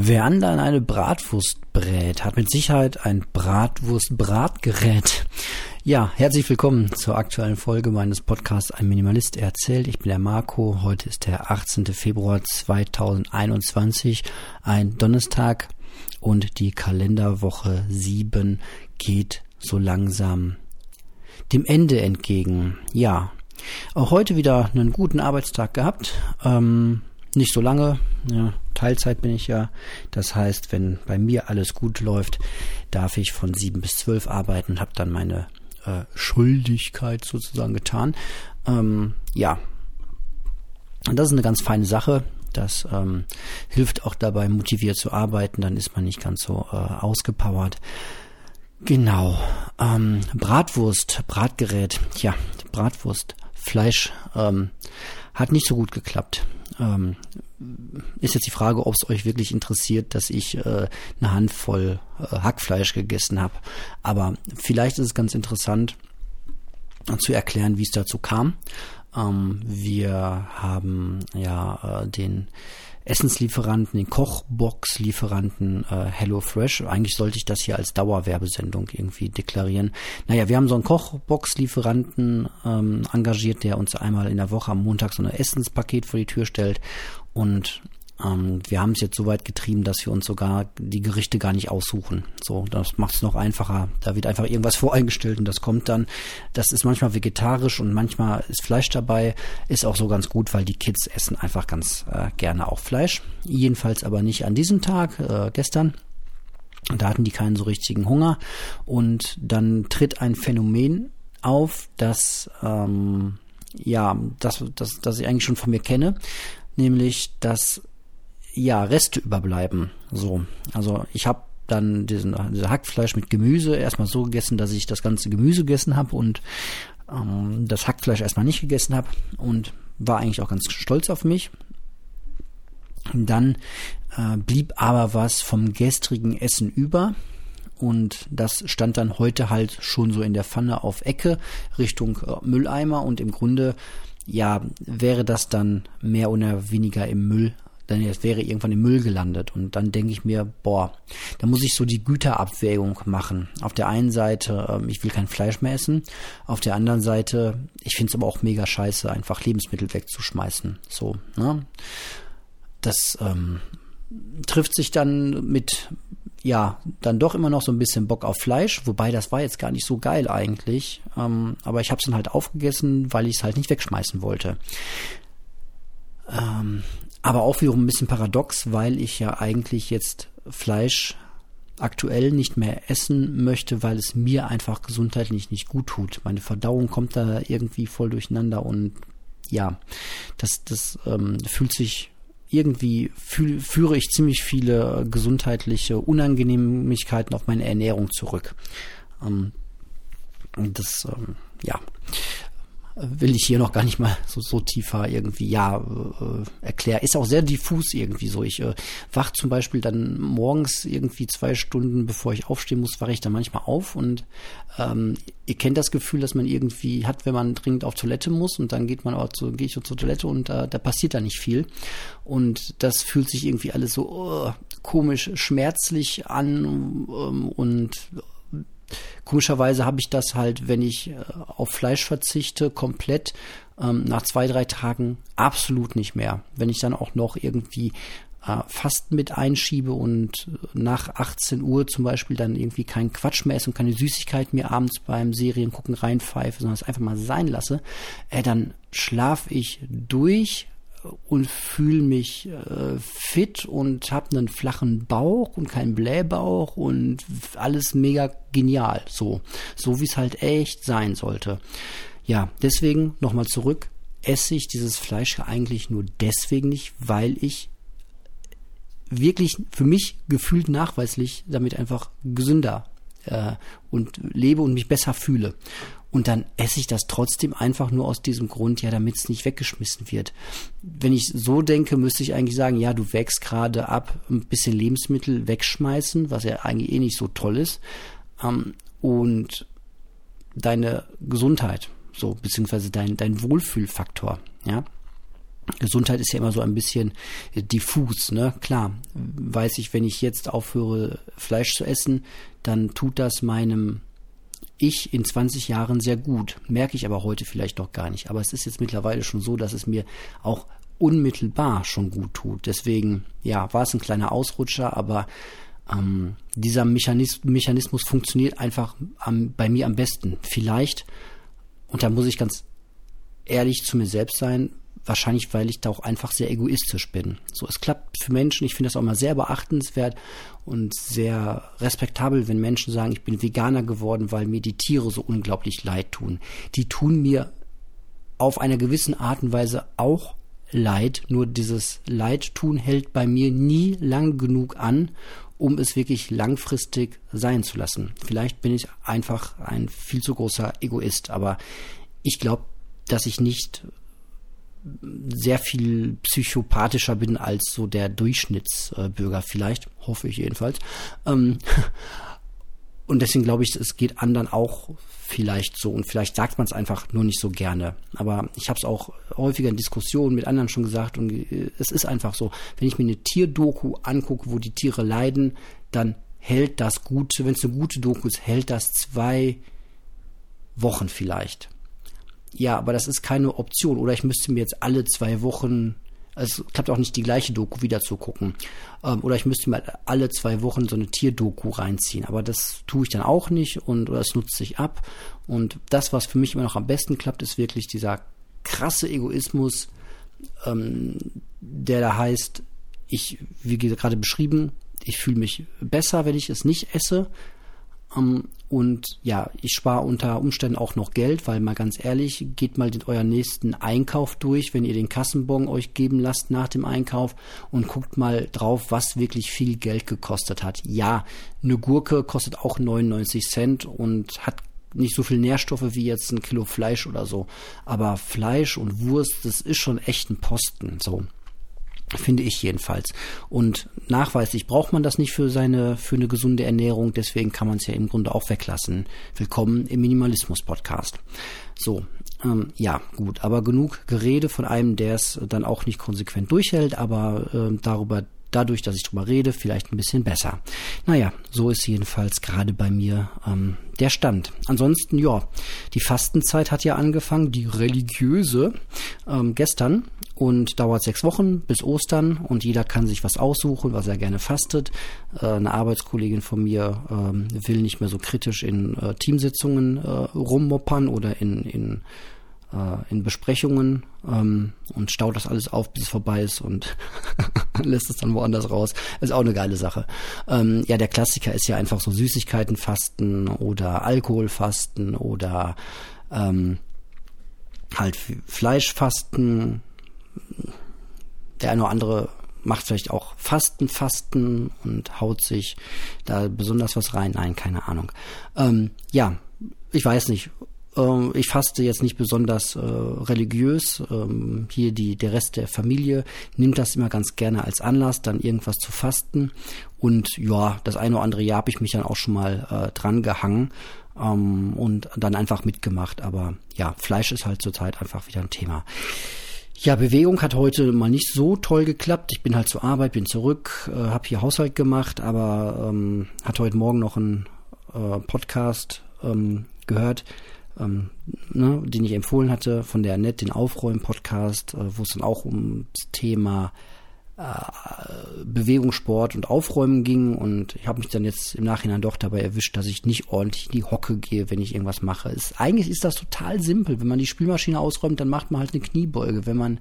Wer anderen eine Bratwurst brät, hat mit Sicherheit ein Bratwurst-Bratgerät. Ja, herzlich willkommen zur aktuellen Folge meines Podcasts Ein Minimalist erzählt. Ich bin der Marco. Heute ist der 18. Februar 2021, ein Donnerstag und die Kalenderwoche 7 geht so langsam dem Ende entgegen. Ja, auch heute wieder einen guten Arbeitstag gehabt. Ähm, nicht so lange. Ja, Teilzeit bin ich ja. Das heißt, wenn bei mir alles gut läuft, darf ich von sieben bis zwölf arbeiten und habe dann meine äh, Schuldigkeit sozusagen getan. Ähm, ja, und das ist eine ganz feine Sache. Das ähm, hilft auch dabei, motiviert zu arbeiten. Dann ist man nicht ganz so äh, ausgepowert. Genau. Ähm, Bratwurst, Bratgerät. Ja, Bratwurst, Fleisch ähm, hat nicht so gut geklappt. Ähm, ist jetzt die Frage, ob es euch wirklich interessiert, dass ich äh, eine Handvoll äh, Hackfleisch gegessen habe. Aber vielleicht ist es ganz interessant zu erklären, wie es dazu kam. Ähm, wir haben ja äh, den Essenslieferanten, den Kochbox-Lieferanten äh, HelloFresh. Eigentlich sollte ich das hier als Dauerwerbesendung irgendwie deklarieren. Naja, wir haben so einen Kochbox-Lieferanten ähm, engagiert, der uns einmal in der Woche am Montag so ein Essenspaket vor die Tür stellt. Und ähm, wir haben es jetzt so weit getrieben, dass wir uns sogar die Gerichte gar nicht aussuchen. So, das macht es noch einfacher. Da wird einfach irgendwas voreingestellt und das kommt dann. Das ist manchmal vegetarisch und manchmal ist Fleisch dabei. Ist auch so ganz gut, weil die Kids essen einfach ganz äh, gerne auch Fleisch. Jedenfalls aber nicht an diesem Tag, äh, gestern. Da hatten die keinen so richtigen Hunger. Und dann tritt ein Phänomen auf, das ähm, ja, das, das, das ich eigentlich schon von mir kenne, nämlich dass ja, Reste überbleiben. So, also ich habe dann diesen, diesen Hackfleisch mit Gemüse erstmal so gegessen, dass ich das ganze Gemüse gegessen habe und ähm, das Hackfleisch erstmal nicht gegessen habe und war eigentlich auch ganz stolz auf mich. Dann äh, blieb aber was vom gestrigen Essen über und das stand dann heute halt schon so in der Pfanne auf Ecke Richtung äh, Mülleimer und im Grunde ja wäre das dann mehr oder weniger im Müll dann es wäre irgendwann im Müll gelandet. Und dann denke ich mir, boah, da muss ich so die Güterabwägung machen. Auf der einen Seite, ähm, ich will kein Fleisch mehr essen. Auf der anderen Seite, ich finde es aber auch mega scheiße, einfach Lebensmittel wegzuschmeißen. So, ne? Das ähm, trifft sich dann mit, ja, dann doch immer noch so ein bisschen Bock auf Fleisch, wobei das war jetzt gar nicht so geil eigentlich. Ähm, aber ich habe es dann halt aufgegessen, weil ich es halt nicht wegschmeißen wollte. Ähm, aber auch wiederum ein bisschen paradox, weil ich ja eigentlich jetzt Fleisch aktuell nicht mehr essen möchte, weil es mir einfach gesundheitlich nicht gut tut. Meine Verdauung kommt da irgendwie voll durcheinander und ja, das, das ähm, fühlt sich irgendwie fühl, führe ich ziemlich viele gesundheitliche Unangenehmigkeiten auf meine Ernährung zurück. Ähm, das, ähm, ja, will ich hier noch gar nicht mal so, so tiefer irgendwie, ja, äh, erklären. Ist auch sehr diffus irgendwie so. Ich äh, wach zum Beispiel dann morgens irgendwie zwei Stunden, bevor ich aufstehen muss, wache ich dann manchmal auf und ähm, ihr kennt das Gefühl, dass man irgendwie hat, wenn man dringend auf Toilette muss und dann geht man auch so, gehe ich zur Toilette und äh, da passiert da nicht viel. Und das fühlt sich irgendwie alles so oh, komisch, schmerzlich an ähm, und Komischerweise habe ich das halt, wenn ich äh, auf Fleisch verzichte, komplett ähm, nach zwei, drei Tagen absolut nicht mehr. Wenn ich dann auch noch irgendwie äh, Fasten mit einschiebe und nach 18 Uhr zum Beispiel dann irgendwie keinen Quatsch mehr esse und keine Süßigkeit mehr abends beim Seriengucken reinpfeife, sondern es einfach mal sein lasse, äh, dann schlafe ich durch und fühle mich äh, fit und habe einen flachen Bauch und keinen Blähbauch und alles mega genial. So, so wie es halt echt sein sollte. Ja, deswegen nochmal zurück. Esse ich dieses Fleisch eigentlich nur deswegen nicht, weil ich wirklich für mich gefühlt nachweislich damit einfach gesünder äh, und lebe und mich besser fühle. Und dann esse ich das trotzdem einfach nur aus diesem Grund, ja, damit es nicht weggeschmissen wird. Wenn ich so denke, müsste ich eigentlich sagen, ja, du wächst gerade ab, ein bisschen Lebensmittel wegschmeißen, was ja eigentlich eh nicht so toll ist. Ähm, und deine Gesundheit, so, beziehungsweise dein, dein Wohlfühlfaktor, ja. Gesundheit ist ja immer so ein bisschen diffus, ne? Klar, weiß ich, wenn ich jetzt aufhöre, Fleisch zu essen, dann tut das meinem Ich in 20 Jahren sehr gut. Merke ich aber heute vielleicht noch gar nicht. Aber es ist jetzt mittlerweile schon so, dass es mir auch unmittelbar schon gut tut. Deswegen, ja, war es ein kleiner Ausrutscher, aber ähm, dieser Mechanismus, Mechanismus funktioniert einfach am, bei mir am besten. Vielleicht, und da muss ich ganz ehrlich zu mir selbst sein, wahrscheinlich, weil ich da auch einfach sehr egoistisch bin. So, es klappt für Menschen, ich finde das auch mal sehr beachtenswert und sehr respektabel, wenn Menschen sagen, ich bin Veganer geworden, weil mir die Tiere so unglaublich leid tun. Die tun mir auf einer gewissen Art und Weise auch leid, nur dieses Leid tun hält bei mir nie lang genug an, um es wirklich langfristig sein zu lassen. Vielleicht bin ich einfach ein viel zu großer Egoist, aber ich glaube, dass ich nicht sehr viel psychopathischer bin als so der Durchschnittsbürger vielleicht, hoffe ich jedenfalls. Ähm, und deswegen glaube ich, es geht anderen auch vielleicht so und vielleicht sagt man es einfach nur nicht so gerne. Aber ich habe es auch häufiger in Diskussionen mit anderen schon gesagt und äh, es ist einfach so, wenn ich mir eine Tierdoku angucke, wo die Tiere leiden, dann hält das gut, wenn es eine gute Doku ist, hält das zwei Wochen vielleicht. Ja, aber das ist keine Option. Oder ich müsste mir jetzt alle zwei Wochen, also es klappt auch nicht die gleiche Doku wieder zu gucken. Ähm, oder ich müsste mir alle zwei Wochen so eine Tierdoku reinziehen. Aber das tue ich dann auch nicht und oder es nutzt sich ab. Und das, was für mich immer noch am besten klappt, ist wirklich dieser krasse Egoismus, ähm, der da heißt, ich, wie gerade beschrieben, ich fühle mich besser, wenn ich es nicht esse. Um, und ja, ich spare unter Umständen auch noch Geld, weil mal ganz ehrlich, geht mal den euren nächsten Einkauf durch, wenn ihr den Kassenbon euch geben lasst nach dem Einkauf und guckt mal drauf, was wirklich viel Geld gekostet hat. Ja, eine Gurke kostet auch 99 Cent und hat nicht so viel Nährstoffe wie jetzt ein Kilo Fleisch oder so. Aber Fleisch und Wurst, das ist schon echt ein Posten. So. Finde ich jedenfalls. Und nachweislich braucht man das nicht für seine, für eine gesunde Ernährung. Deswegen kann man es ja im Grunde auch weglassen. Willkommen im Minimalismus-Podcast. So, ähm, ja, gut. Aber genug Gerede von einem, der es dann auch nicht konsequent durchhält, aber äh, darüber dadurch, dass ich drüber rede, vielleicht ein bisschen besser. Naja, so ist jedenfalls gerade bei mir ähm, der Stand. Ansonsten, ja, die Fastenzeit hat ja angefangen, die religiöse, ähm, gestern und dauert sechs Wochen bis Ostern und jeder kann sich was aussuchen, was er gerne fastet. Äh, eine Arbeitskollegin von mir ähm, will nicht mehr so kritisch in äh, Teamsitzungen äh, rummoppern oder in, in äh, in Besprechungen ähm, und staut das alles auf, bis es vorbei ist und lässt es dann woanders raus. Ist auch eine geile Sache. Ähm, ja, der Klassiker ist ja einfach so Süßigkeiten fasten oder Alkohol fasten oder ähm, halt Fleisch fasten. Der eine oder andere macht vielleicht auch Fasten, Fasten und haut sich da besonders was rein. Nein, keine Ahnung. Ähm, ja, ich weiß nicht. Ähm, ich faste jetzt nicht besonders äh, religiös. Ähm, hier die, der Rest der Familie nimmt das immer ganz gerne als Anlass, dann irgendwas zu fasten. Und ja, das eine oder andere Jahr habe ich mich dann auch schon mal äh, dran gehangen ähm, und dann einfach mitgemacht. Aber ja, Fleisch ist halt zurzeit einfach wieder ein Thema. Ja, Bewegung hat heute mal nicht so toll geklappt. Ich bin halt zur Arbeit, bin zurück, äh, habe hier Haushalt gemacht, aber ähm, hat heute Morgen noch einen äh, Podcast ähm, gehört ähm, ne, den ich empfohlen hatte von der Net, den Aufräumen-Podcast, äh, wo es dann auch um das Thema äh, Bewegungssport und Aufräumen ging und ich habe mich dann jetzt im Nachhinein doch dabei erwischt, dass ich nicht ordentlich in die Hocke gehe, wenn ich irgendwas mache. Es, eigentlich ist das total simpel. Wenn man die Spülmaschine ausräumt, dann macht man halt eine Kniebeuge. Wenn man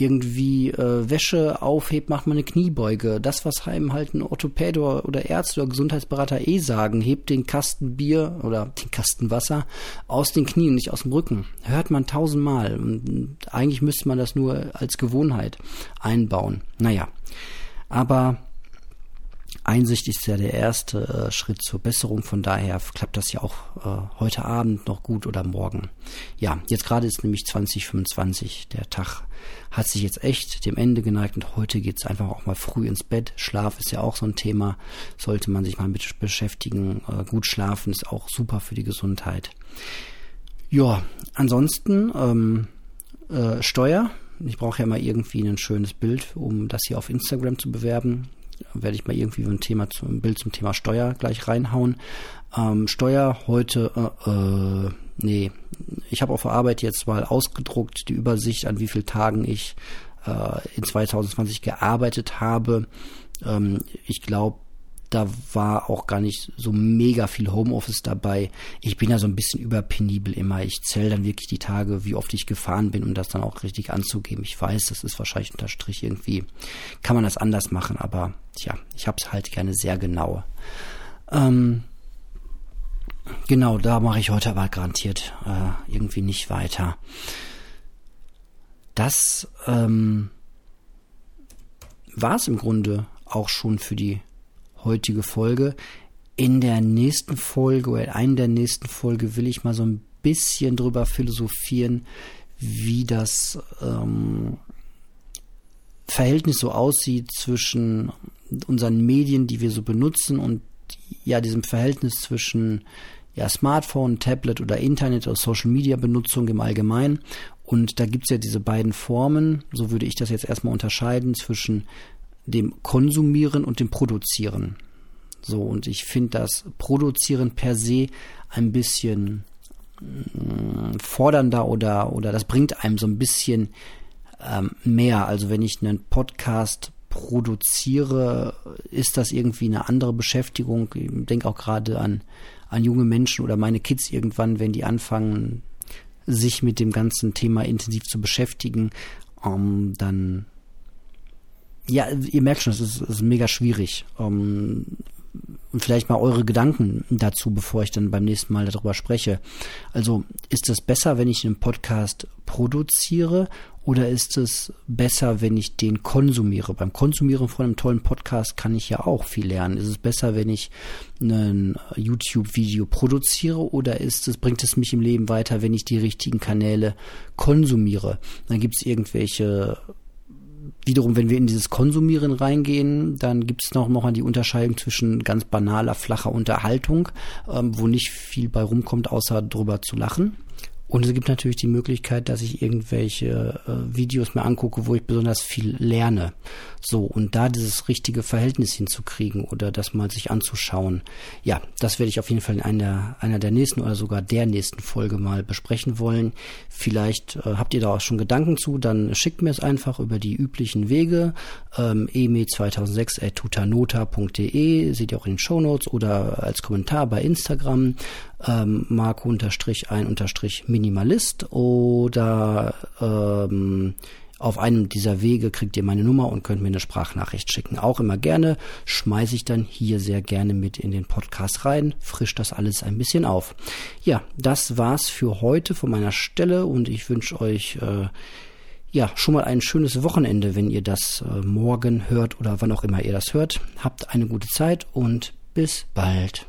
irgendwie äh, Wäsche aufhebt, macht man eine Kniebeuge. Das, was einem halt ein Orthopäde oder Ärzte oder Gesundheitsberater eh sagen, hebt den Kasten Bier oder den Kasten Wasser aus den Knien, nicht aus dem Rücken. Hört man tausendmal. Und eigentlich müsste man das nur als Gewohnheit einbauen. Naja. Aber Einsicht ist ja der erste äh, Schritt zur Besserung. Von daher klappt das ja auch äh, heute Abend noch gut oder morgen. Ja, jetzt gerade ist nämlich 2025. Der Tag hat sich jetzt echt dem Ende geneigt und heute geht's einfach auch mal früh ins Bett. Schlaf ist ja auch so ein Thema. Sollte man sich mal mit beschäftigen. Äh, gut schlafen ist auch super für die Gesundheit. Ja, ansonsten ähm, äh, Steuer Ich brauche ja mal irgendwie ein schönes Bild, um das hier auf Instagram zu bewerben. Werde ich mal irgendwie ein Thema zum Bild zum Thema Steuer gleich reinhauen. Ähm, Steuer heute, äh, äh, nee, ich habe auf der Arbeit jetzt mal ausgedruckt die Übersicht, an wie vielen Tagen ich äh, in 2020 gearbeitet habe. Ähm, ich glaube, da war auch gar nicht so mega viel Homeoffice dabei. Ich bin ja so ein bisschen überpenibel immer. Ich zähle dann wirklich die Tage, wie oft ich gefahren bin, um das dann auch richtig anzugeben. Ich weiß, das ist wahrscheinlich unter Strich irgendwie, kann man das anders machen, aber tja, ich habe es halt gerne sehr genau. Ähm, genau, da mache ich heute aber garantiert äh, irgendwie nicht weiter. Das ähm, war es im Grunde auch schon für die heutige Folge. In der nächsten Folge oder in einer der nächsten Folge will ich mal so ein bisschen drüber philosophieren, wie das ähm, Verhältnis so aussieht zwischen unseren Medien, die wir so benutzen und ja, diesem Verhältnis zwischen ja, Smartphone, Tablet oder Internet oder Social Media Benutzung im Allgemeinen. Und da gibt es ja diese beiden Formen, so würde ich das jetzt erstmal unterscheiden, zwischen dem Konsumieren und dem Produzieren. So, und ich finde das Produzieren per se ein bisschen mm, fordernder oder, oder das bringt einem so ein bisschen ähm, mehr. Also wenn ich einen Podcast produziere, ist das irgendwie eine andere Beschäftigung. Ich denke auch gerade an, an junge Menschen oder meine Kids irgendwann, wenn die anfangen, sich mit dem ganzen Thema intensiv zu beschäftigen, ähm, dann ja, ihr merkt schon, es ist, ist mega schwierig. Um, und vielleicht mal eure Gedanken dazu, bevor ich dann beim nächsten Mal darüber spreche. Also ist es besser, wenn ich einen Podcast produziere oder ist es besser, wenn ich den konsumiere? Beim Konsumieren von einem tollen Podcast kann ich ja auch viel lernen. Ist es besser, wenn ich ein YouTube-Video produziere oder ist es, bringt es mich im Leben weiter, wenn ich die richtigen Kanäle konsumiere? Dann gibt es irgendwelche wiederum, wenn wir in dieses Konsumieren reingehen, dann gibt es noch, noch mal die Unterscheidung zwischen ganz banaler, flacher Unterhaltung, ähm, wo nicht viel bei rumkommt, außer drüber zu lachen. Und es gibt natürlich die Möglichkeit, dass ich irgendwelche äh, Videos mir angucke, wo ich besonders viel lerne. So, und da dieses richtige Verhältnis hinzukriegen oder das mal sich anzuschauen. Ja, das werde ich auf jeden Fall in einer, einer der nächsten oder sogar der nächsten Folge mal besprechen wollen. Vielleicht äh, habt ihr da auch schon Gedanken zu, dann schickt mir es einfach über die üblichen Wege. Ähm, eme2006.tutanota.de, seht ihr auch in den Shownotes oder als Kommentar bei Instagram ähm, Marco-ein-minimalist oder ähm, auf einem dieser Wege kriegt ihr meine Nummer und könnt mir eine Sprachnachricht schicken. Auch immer gerne, schmeiße ich dann hier sehr gerne mit in den Podcast rein, frisch das alles ein bisschen auf. Ja, das war's für heute von meiner Stelle und ich wünsche euch äh, ja schon mal ein schönes Wochenende, wenn ihr das äh, morgen hört oder wann auch immer ihr das hört. Habt eine gute Zeit und bis bald.